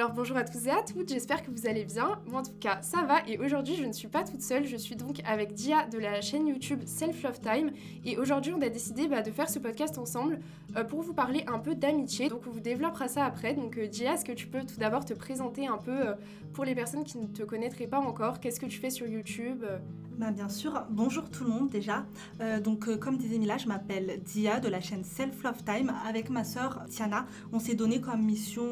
Alors bonjour à tous et à toutes, j'espère que vous allez bien. Moi en tout cas ça va et aujourd'hui je ne suis pas toute seule, je suis donc avec Dia de la chaîne YouTube Self Love Time et aujourd'hui on a décidé bah, de faire ce podcast ensemble euh, pour vous parler un peu d'amitié. Donc on vous développera ça après. Donc euh, Dia, est-ce que tu peux tout d'abord te présenter un peu euh, pour les personnes qui ne te connaîtraient pas encore? Qu'est-ce que tu fais sur YouTube bah, Bien sûr, bonjour tout le monde déjà. donc comme disait Mila, je m'appelle Dia de la chaîne Self Love Time avec ma sœur Tiana. On s'est donné comme mission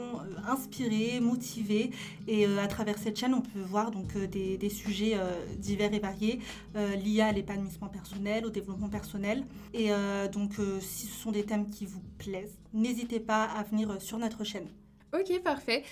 inspirer motivés. Et euh, à travers cette chaîne, on peut voir donc euh, des, sujets euh, divers et variés liés à l'épanouissement personnel, au développement personnel. Et donc, si ce sont des thèmes qui vous plaisent, n'hésitez pas à venir sur notre chaîne. Ok, parfait.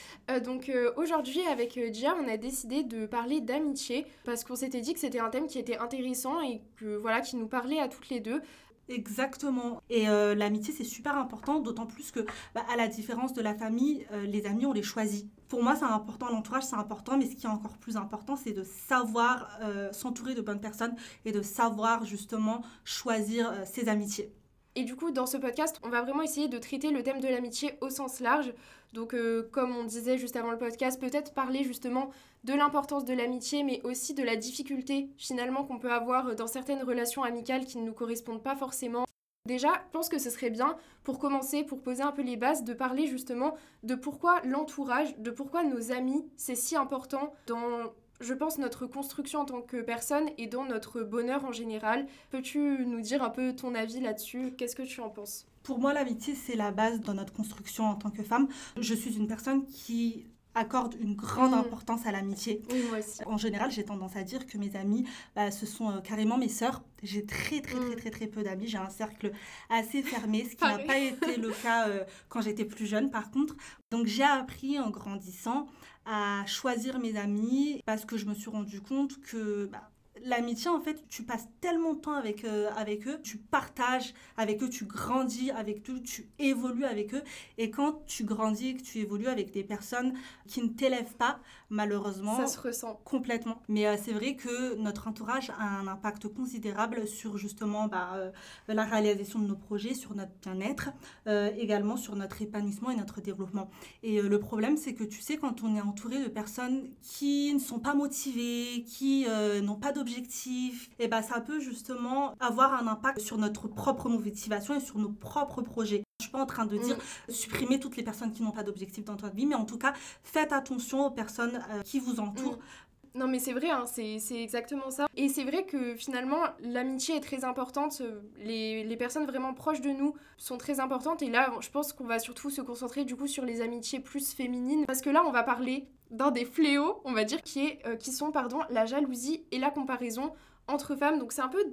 donc aujourd'hui, avec Gia, on a décidé de parler d'amitié parce qu'on s'était dit que c'était un thème qui était intéressant et que voilà, qui nous parlait à toutes les deux. Exactement. Et euh, l'amitié, c'est super important, d'autant plus que, bah, à la différence de la famille, euh, les amis, on les choisit. Pour moi, c'est important, l'entourage, c'est important, mais ce qui est encore plus important, c'est de savoir euh, s'entourer de bonnes personnes et de savoir justement choisir ses amitiés. Et du coup, dans ce podcast, on va vraiment essayer de traiter le thème de l'amitié au sens large. Donc, euh, comme on disait juste avant le podcast, peut-être parler justement de l'importance de l'amitié, mais aussi de la difficulté finalement qu'on peut avoir dans certaines relations amicales qui ne nous correspondent pas forcément. Déjà, je pense que ce serait bien, pour commencer, pour poser un peu les bases, de parler justement de pourquoi l'entourage, de pourquoi nos amis, c'est si important dans je pense, notre construction en tant que personne et dans notre bonheur en général. Peux-tu nous dire un peu ton avis là-dessus? Qu'est-ce que tu en penses? Pour moi, l'amitié, c'est la base dans notre construction en tant que femme. Je suis une personne qui accorde une grande mm. importance à l'amitié. moi aussi. En général, j'ai tendance à dire que mes amis, bah, ce sont euh, carrément mes sœurs. J'ai très, très, très, mm. très, très peu d'amis. J'ai un cercle assez fermé, ce qui n'a pas été le cas euh, quand j'étais plus jeune, par contre. Donc, j'ai appris en grandissant à choisir mes amis parce que je me suis rendu compte que bah, l'amitié, en fait, tu passes tellement de temps avec, euh, avec eux, tu partages avec eux, tu grandis avec eux, tu évolues avec eux. Et quand tu grandis et que tu évolues avec des personnes qui ne t'élèvent pas, malheureusement. Ça se ressent. Complètement. Mais euh, c'est vrai que notre entourage a un impact considérable sur justement bah, euh, la réalisation de nos projets, sur notre bien-être, également sur notre épanouissement et notre développement. Et le problème, c'est que tu sais, quand on est entouré de personnes qui ne sont pas motivées, qui n'ont pas d'objectifs, et ben ça peut justement avoir un impact sur notre propre motivation et sur nos propres projets. Je suis pas en train de dire mm. supprimer toutes les personnes qui n'ont pas d'objectif dans votre vie, mais en tout cas, faites attention aux personnes euh, qui vous entourent. Mm. Non mais c'est vrai, hein, c'est exactement ça. Et c'est vrai que finalement, l'amitié est très importante. Les, les, personnes vraiment proches de nous sont très importantes. Et là, je pense qu'on va surtout se concentrer du coup sur les amitiés plus féminines. Parce que là, on va parler dans des fléaux, on va dire, qui, est, euh, qui sont pardon, la jalousie et la comparaison entre femmes. Donc c'est un peu,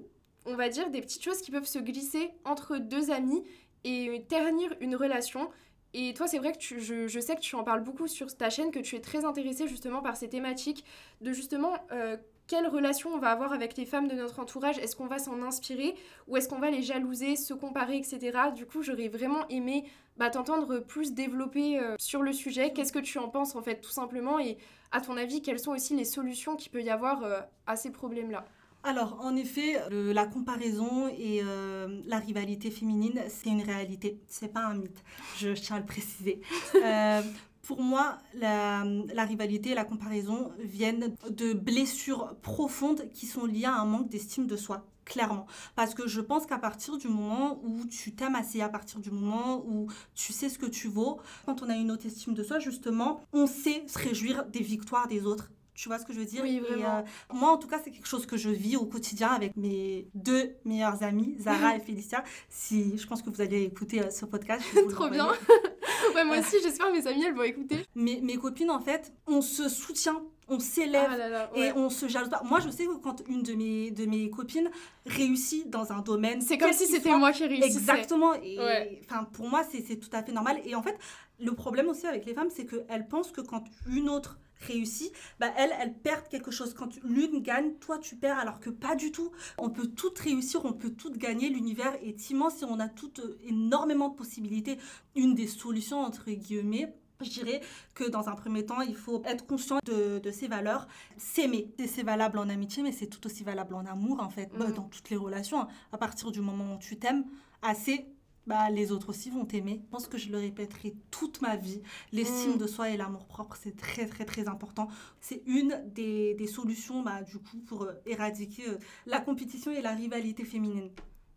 on va dire, des petites choses qui peuvent se glisser entre deux amis et ternir une relation. Et toi, c'est vrai que je, je, sais que tu en parles beaucoup sur ta chaîne, que tu es très intéressée justement par ces thématiques, de justement euh, quelle relation on va avoir avec les femmes de notre entourage? Est-ce qu'on va s'en inspirer? Ou est-ce qu'on va les jalouser, se comparer, etc. Du coup, j'aurais vraiment aimé bah, t'entendre plus développer euh, sur le sujet. Qu'est-ce que tu en penses en fait, tout simplement? Et à ton avis, quelles sont aussi les solutions qu'il peut y avoir euh, à ces problèmes-là? Alors, en effet, la comparaison et euh, la rivalité féminine, c'est une réalité. C'est pas un mythe. Je, tiens à le préciser. Pour moi, la, rivalité et la comparaison viennent de blessures profondes qui sont liées à un manque d'estime de soi clairement. Parce que je pense qu'à partir du moment où tu t'aimes assez, à partir du moment où tu sais ce que tu vaux, quand on a une haute estime de soi, justement, on sait se réjouir des victoires des autres. Tu vois ce que je veux dire? Oui, vraiment. Euh, moi, en tout cas, c'est quelque chose que je vis au quotidien avec mes deux meilleures amies, Zara et Félicia. Si je pense que vous allez écouter euh, ce podcast. Trop bien. ouais, moi aussi, j'espère mes amies, elles vont écouter. Mes, mes copines, en fait, on se soutient on s'élève ah et on se jalouse pas. Moi, je sais que quand une de mes, de mes copines réussit dans un domaine. C'est comme si c'était moi qui réussissais. Exactement. Et pour moi, c'est tout à fait normal. Et en fait, le problème aussi avec les femmes, c'est qu'elles pensent que quand une autre réussit, bah elle, elle perd quelque chose. Quand l'une gagne, toi tu perds, alors que pas du tout. On peut toutes réussir, on peut toutes gagner. L'univers est immense et on a toutes euh, énormément de possibilités. Une des solutions, entre guillemets, je dirais que dans un premier temps, il faut être conscient de, de ses valeurs, s'aimer. C'est valable en amitié, mais c'est tout aussi valable en amour, en fait, mm. dans toutes les relations. À partir du moment où tu t'aimes assez, bah, les autres aussi vont t'aimer. Je pense que je le répéterai toute ma vie. L'estime Mm. de soi et l'amour propre, c'est très, très, très important. C'est une des, des solutions, bah, du coup, pour euh, éradiquer euh, la compétition et la rivalité féminine.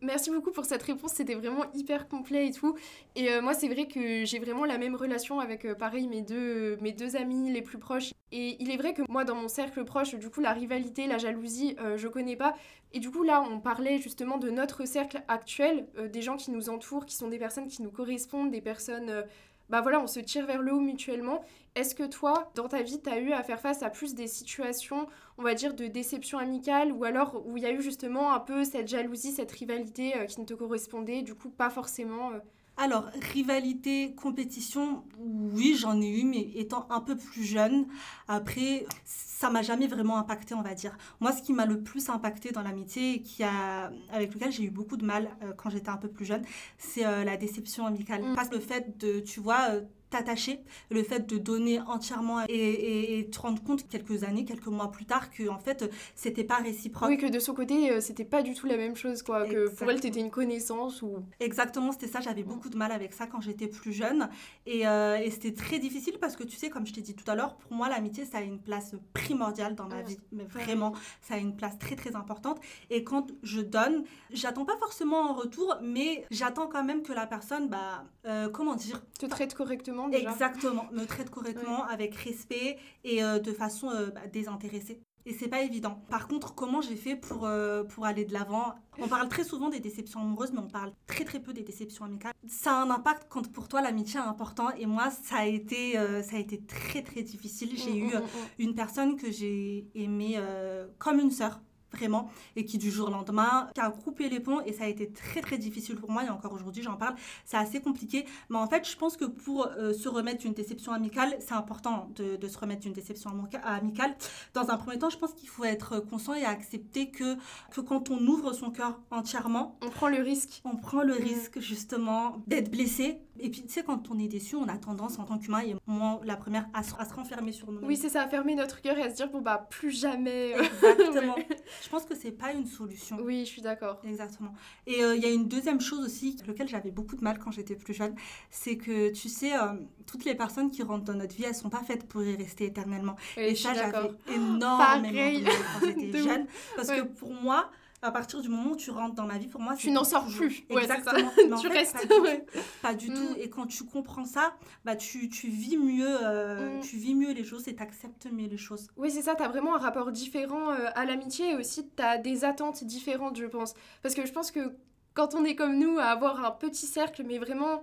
Merci beaucoup pour cette réponse, c'était vraiment hyper complet et tout. Et euh, moi, c'est vrai que j'ai vraiment la même relation avec, euh, pareil, mes deux, mes deux amis les plus proches. Et il est vrai que moi, dans mon cercle proche, du coup, la rivalité, la jalousie, euh, je connais pas. Et du coup, là, on parlait justement de notre cercle actuel, euh, des gens qui nous entourent, qui sont des personnes qui nous correspondent, des personnes... bah voilà, on se tire vers le haut mutuellement. Est-ce que toi, dans ta vie, tu as eu à faire face à plus des situations, on va dire, de déception amicale ou alors où il y a eu justement un peu cette jalousie, cette rivalité euh, qui ne te correspondait, du coup, pas forcément euh, Alors, rivalité, compétition, oui, j'en ai eu, mais étant un peu plus jeune. Après, ça m'a jamais vraiment impacté, on va dire. Moi, ce qui m'a le plus impacté dans l'amitié et qui a, avec lequel j'ai eu beaucoup de mal euh, quand j'étais un peu plus jeune, c'est euh, la déception amicale. Mm. Parce que le fait de, tu vois, euh, t'attacher, le fait de donner entièrement et, et- et te rendre compte quelques années, quelques mois plus tard que en fait, c'était pas réciproque. Oui, que de son côté, euh, c'était pas du tout la même chose, quoi. Que pour elle, t'étais une connaissance ou. Exactement, c'était ça. J'avais beaucoup de mal avec ça quand j'étais plus jeune. Et, euh, et c'était très difficile parce que, tu sais, comme je t'ai dit tout à l'heure, pour moi, l'amitié, ça a une place primordiale dans ma Ouais. vie. Mais vraiment, ça a une place très, très importante. Et quand je donne, j'attends pas forcément en retour, mais j'attends quand même que la personne, bah, euh, comment dire te traite correctement déjà. Exactement, me traite correctement, avec respect et euh, de façon euh, bah, désintéressée. Et c'est pas évident. Par contre, comment j'ai fait pour, euh, pour aller de l'avant? On parle très souvent des déceptions amoureuses, mais on parle très très peu des déceptions amicales. Ça a un impact quand pour toi l'amitié est important. Et moi, ça a été, euh, ça a été très très difficile. J'ai Mm, eu mm, mm, une personne que j'ai aimée euh, comme une sœur vraiment et qui du jour au lendemain qui a coupé les ponts et ça a été très très difficile pour moi et encore aujourd'hui j'en parle c'est assez compliqué mais en fait je pense que pour euh, se remettre d'une déception amicale c'est important de, de se remettre d'une déception amica- amicale dans un premier temps je pense qu'il faut être conscient et accepter que, que quand on ouvre son cœur entièrement On prend le risque. on prend le Mm. risque justement d'être blessé et puis tu sais quand on est déçu on a tendance en tant qu'humain et moi la première à se, à se renfermer sur nous-mêmes Oui, c'est ça, à fermer notre cœur et à se dire, bon, bah, plus jamais. euh, Exactement. Je pense que c'est pas une solution. Oui, je suis d'accord. Exactement. Et euh, il y a une deuxième chose aussi, avec laquelle j'avais beaucoup de mal quand j'étais plus jeune, c'est que tu sais, euh, toutes les personnes qui rentrent dans notre vie, elles sont pas faites pour y rester éternellement. Oui, Et ça, j'avais énormément de mal quand j'étais jeune. Parce Ouais. que pour moi, à partir du moment où tu rentres dans ma vie, pour moi, Tu n'en sors plus. Ouais, c'est ça. Exactement. Mais tu fait, restes. Pas du, ouais. tout. Pas du Mm. tout. Et quand tu comprends ça, bah, tu, tu vis mieux, euh, Mm. tu vis mieux les choses et tu acceptes mieux les choses. Oui, c'est ça, t'as vraiment un rapport différent euh, à l'amitié et aussi t'as des attentes différentes, je pense. Parce que je pense que quand on est comme nous, à avoir un petit cercle, mais vraiment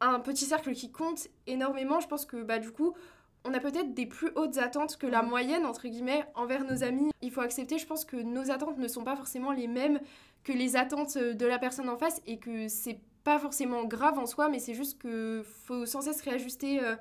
un petit cercle qui compte énormément, je pense que bah du coup, on a peut-être des plus hautes attentes que la moyenne, entre guillemets, envers nos amis. Il faut accepter, je pense que nos attentes ne sont pas forcément les mêmes que les attentes euh, de la personne en face et que c'est pas forcément grave en soi, mais c'est juste que faut sans cesse réajuster euh,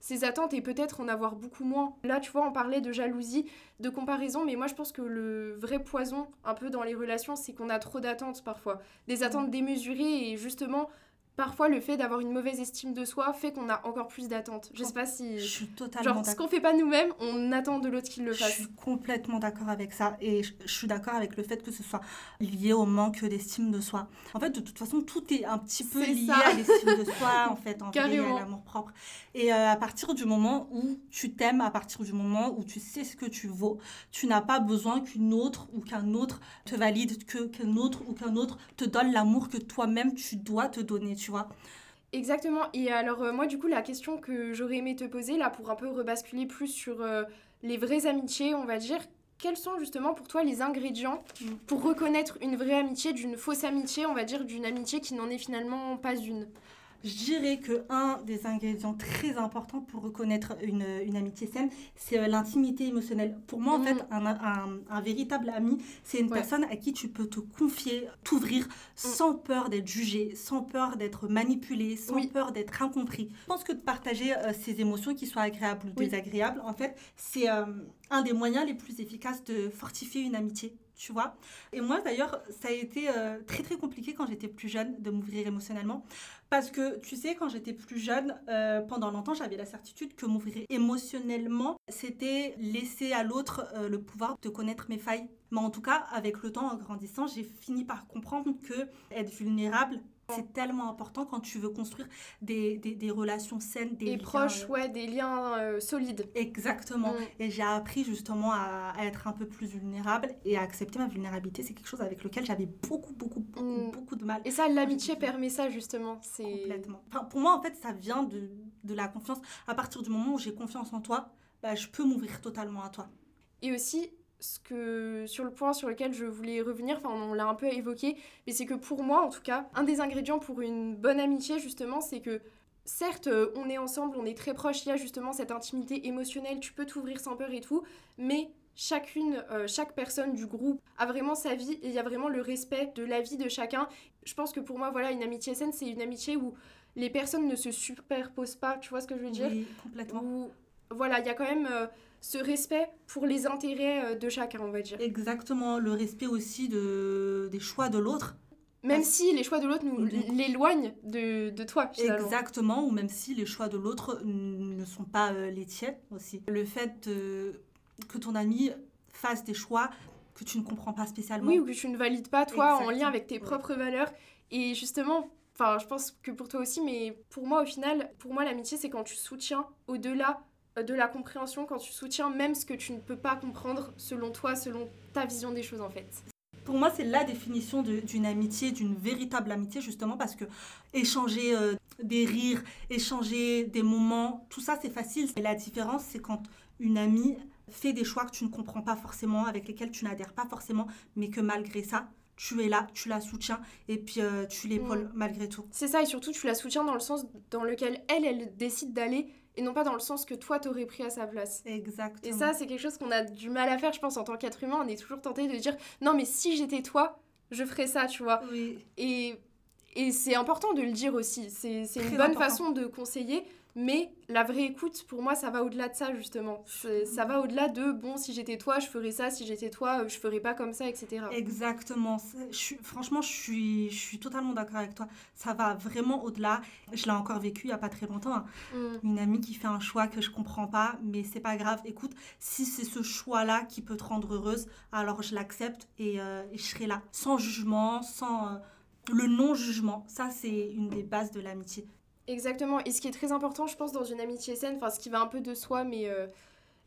ses attentes et peut-être en avoir beaucoup moins. Là, tu vois, on parlait de jalousie, de comparaison, mais moi je pense que le vrai poison un peu dans les relations, c'est qu'on a trop d'attentes parfois. Des attentes démesurées et justement, parfois le fait d'avoir une mauvaise estime de soi fait qu'on a encore plus d'attentes. Je sais pas si... Je suis totalement Genre, ce qu'on fait pas nous-mêmes, on attend de l'autre qu'il le Je fasse. suis complètement d'accord avec ça et je, je suis d'accord avec le fait que ce soit lié au manque d'estime de soi. En fait, de toute façon, tout est un petit peu lié ça. à l'estime de soi, en fait, en vrai, Carrément. à l'amour propre. Et euh, à partir du moment où tu t'aimes, à partir du moment où tu sais ce que tu vaux, tu n'as pas besoin qu'une autre ou qu'un autre te valide, que qu'un autre ou qu'un autre te donne l'amour que toi-même tu dois te donner, tu. Exactement. Et alors, euh, moi, du coup, la question que j'aurais aimé te poser, là, pour un peu rebasculer plus sur euh, les vraies amitiés, on va dire, quels sont justement pour toi les ingrédients pour reconnaître une vraie amitié d'une fausse amitié, on va dire, d'une amitié qui n'en est finalement pas une? Je dirais que un des ingrédients très importants pour reconnaître une, une amitié saine, c'est euh, l'intimité émotionnelle. Pour moi, en Mhm. fait, un, un- un véritable ami, c'est une Ouais. personne à qui tu peux te confier, t'ouvrir sans peur d'être jugé, sans peur d'être manipulé, sans Oui. peur d'être incompris. Je pense que de partager euh, ses émotions, qu'ils soient agréables ou Oui. désagréables, en fait, c'est euh, un des moyens les plus efficaces de fortifier une amitié. Tu vois Et moi, d'ailleurs, ça a été euh, très très compliqué quand j'étais plus jeune de m'ouvrir émotionnellement. Parce que, tu sais, quand j'étais plus jeune, euh, pendant longtemps, j'avais la certitude que m'ouvrir émotionnellement, c'était laisser à l'autre euh, le pouvoir de connaître mes failles. Mais en tout cas, avec le temps, en grandissant, j'ai fini par comprendre que être vulnérable, C'est tellement important quand tu veux construire des, des, des relations saines, des et proches, ouais, des liens solides. Exactement. Mm. Et j'ai appris justement à, être un peu plus vulnérable et à accepter ma vulnérabilité. C'est quelque chose avec lequel j'avais beaucoup, beaucoup, beaucoup, mm. beaucoup de mal. Et ça, l'amitié permet ça justement. Complètement. Enfin, pour moi, en fait, ça vient de, de la confiance. À partir du moment où j'ai confiance en toi, bah, je peux m'ouvrir totalement à toi. Et aussi, ce que, sur le point sur lequel je voulais revenir, enfin on l'a un peu évoqué, mais c'est que pour moi en tout cas, un des ingrédients pour une bonne amitié justement, c'est que certes euh, on est ensemble, on est très proches, il y a justement cette intimité émotionnelle, tu peux t'ouvrir sans peur et tout, mais chacune, euh, chaque personne du groupe a vraiment sa vie et il y a vraiment le respect de la vie de chacun. Je pense que pour moi, voilà, une amitié saine, c'est une amitié où les personnes ne se superposent pas, tu vois ce que je veux dire? Oui, complètement. Voilà, il y a quand même euh, ce respect pour les intérêts euh, de chacun, on va dire. Exactement, le respect aussi de, des choix de l'autre. Même si les choix de l'autre nous l'éloignent de, de, toi, finalement. Exactement, ou même si les choix de l'autre ne sont pas euh, les tiens aussi. Le fait que ton ami fasse des choix que tu ne comprends pas spécialement. Oui, ou que tu ne valides pas, toi, en lien avec tes propres valeurs. Et justement, Enfin, je pense que pour toi aussi, mais pour moi, au final, pour moi, l'amitié, c'est quand tu soutiens au-delà de la compréhension, quand tu soutiens même ce que tu ne peux pas comprendre selon toi, selon ta vision des choses, en fait. Pour moi, c'est la définition d'une amitié, d'une véritable amitié, justement, parce que échanger euh, des rires, échanger des moments, tout ça, c'est facile. Et la différence, c'est quand une amie fait des choix que tu ne comprends pas forcément, avec lesquels tu n'adhères pas forcément, mais que malgré ça, tu es là, tu la soutiens et puis euh, tu l'épaules mm. malgré tout. C'est ça, et surtout tu la soutiens dans le sens dans lequel elle, elle décide d'aller et non pas dans le sens que toi t'aurais pris à sa place. Exactement. Et ça, c'est quelque chose qu'on a du mal à faire, je pense, en tant qu'être humain. On est toujours tenté de dire non, mais si j'étais toi, je ferais ça, tu vois. Oui. Et, et c'est important de le dire aussi. C'est une bonne façon de conseiller. Mais la vraie écoute, pour moi, ça va au-delà de ça, justement. Ça va au-delà de, bon, si j'étais toi, je ferais ça, si j'étais toi, je ferais pas comme ça, etc. Exactement. Je franchement, je suis, je suis totalement d'accord avec toi. Ça va vraiment au-delà. Je l'ai encore vécu il y a pas très longtemps. Hein. Mm. Une amie qui fait un choix que je comprends pas, mais c'est pas grave. Écoute, si c'est ce choix-là qui peut te rendre heureuse, alors je l'accepte et, euh, je serai là. Sans jugement, sans... Euh, le non-jugement, ça c'est une des bases de l'amitié. Exactement. Et ce qui est très important, je pense, dans une amitié saine, enfin, ce qui va un peu de soi, mais, euh,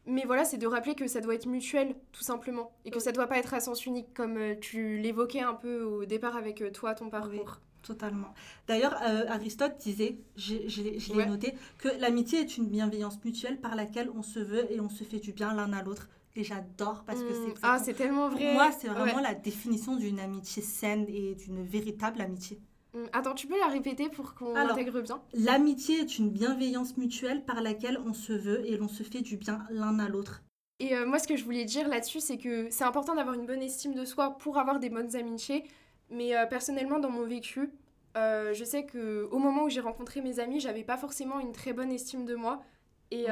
mais voilà, c'est de rappeler que ça doit être mutuel, tout simplement. Et que ça doit pas être à sens unique, comme euh, tu l'évoquais un peu au départ avec euh, toi, ton parcours. totalement. D'ailleurs, Aristote disait, je, l'ai noté, que l'amitié est une bienveillance mutuelle par laquelle on se veut et on se fait du bien l'un à l'autre. Et j'adore parce que c'est mmh. Ah, c'est tellement vrai. Pour moi, c'est vraiment la définition d'une amitié saine et d'une véritable amitié. Mm, attends, tu peux la répéter pour qu'on intègre bien L'amitié est une bienveillance mutuelle par laquelle on se veut et l'on se fait du bien l'un à l'autre. Et euh, moi, ce que je voulais dire là-dessus, c'est que c'est important d'avoir une bonne estime de soi pour avoir des bonnes amitiés. Mais euh, personnellement, dans mon vécu, euh, je sais que au moment où j'ai rencontré mes amis, j'avais pas forcément une très bonne estime de moi. Et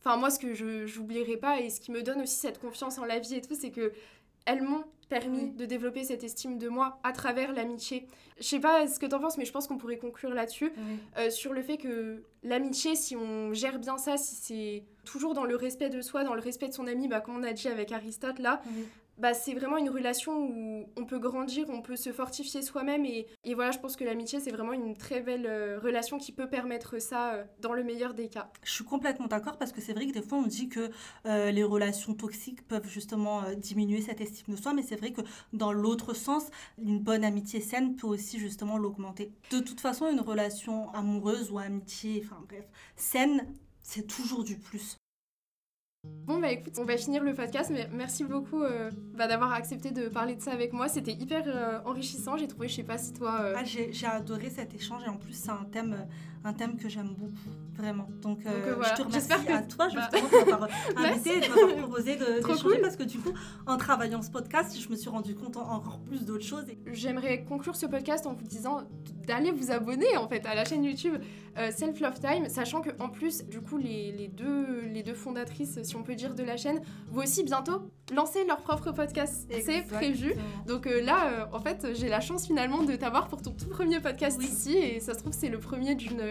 enfin, moi, ce que je n'oublierai pas et ce qui me donne aussi cette confiance en la vie et tout, c'est que elles m'ont permis de développer cette estime de moi à travers l'amitié. Je sais pas ce que t'en penses, mais je pense qu'on pourrait conclure là-dessus, euh, sur le fait que l'amitié, si on gère bien ça, si c'est toujours dans le respect de soi, dans le respect de son ami, bah, comme on a dit avec Aristote là, bah, c'est vraiment une relation où on peut grandir, on peut se fortifier soi-même. Et, et, voilà, je pense que l'amitié, c'est vraiment une très belle euh, relation qui peut permettre ça euh, dans le meilleur des cas. Je suis complètement d'accord parce que c'est vrai que des fois, on dit que euh, les relations toxiques peuvent justement diminuer cette estime de soi, mais c'est vrai que dans l'autre sens, une bonne amitié saine peut aussi justement l'augmenter. De toute façon, une relation amoureuse ou amitié, enfin bref, saine, c'est toujours du plus. Bon bah écoute, on va finir le podcast, mais merci beaucoup euh, bah, d'avoir accepté de parler de ça avec moi. C'était hyper euh, enrichissant, j'ai trouvé, je sais pas si toi... Euh, ah, j'ai adoré cet échange et en plus c'est un thème, un thème que j'aime beaucoup, vraiment. Donc, je te remercie que... à toi bah. justement de m'avoir invité et de m'avoir proposé d'échanger cool. parce que du coup, en travaillant ce podcast, je me suis rendu compte encore plus d'autres choses. J'aimerais conclure ce podcast en vous disant d'aller vous abonner en fait à la chaîne YouTube Self Love Time, sachant que en plus, du coup, les, les, deux, les deux fondatrices, si on peut dire, de la chaîne, vont aussi bientôt lancer leur propre podcast. C'est prévu. Donc euh, là, euh, en fait, j'ai la chance finalement de t'avoir pour ton tout premier podcast ici. Et ça se trouve, c'est le premier d'une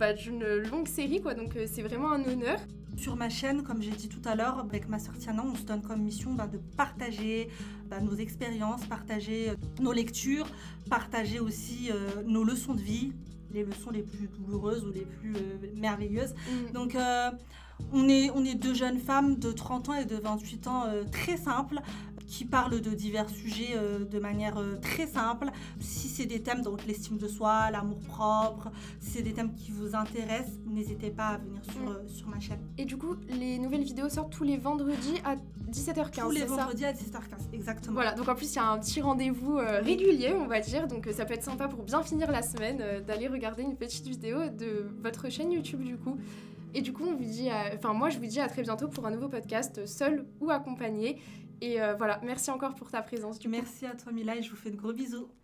bah, d'une longue série, quoi. Donc euh, c'est vraiment un honneur. Sur ma chaîne, comme j'ai dit tout à l'heure, avec ma sœur Tiana, on se donne comme mission bah, de partager bah, nos expériences, partager euh, nos lectures, partager aussi euh, nos leçons de vie, les leçons les plus douloureuses ou les plus merveilleuses. Mm. Donc, on est, on est deux jeunes femmes de 30 ans et de 28 ans très simples qui parlent de divers sujets euh, de manière euh, très simple. Si c'est des thèmes, donc l'estime de soi, l'amour propre, si c'est des thèmes qui vous intéressent, n'hésitez pas à venir sur, mm. euh, sur ma chaîne. Et du coup, les nouvelles vidéos sortent tous les vendredis à 17h15. Tous les vendredis à 17h15, exactement. Voilà, donc en plus, il y a un petit rendez-vous régulier, on va dire. Donc ça peut être sympa pour bien finir la semaine d'aller regarder une petite vidéo de votre chaîne YouTube, du coup. Et du coup, on vous dit, enfin moi, je vous dis à très bientôt pour un nouveau podcast, seul ou accompagné. Et euh, voilà, merci encore pour ta présence. merci à toi Mila et je vous fais de gros bisous.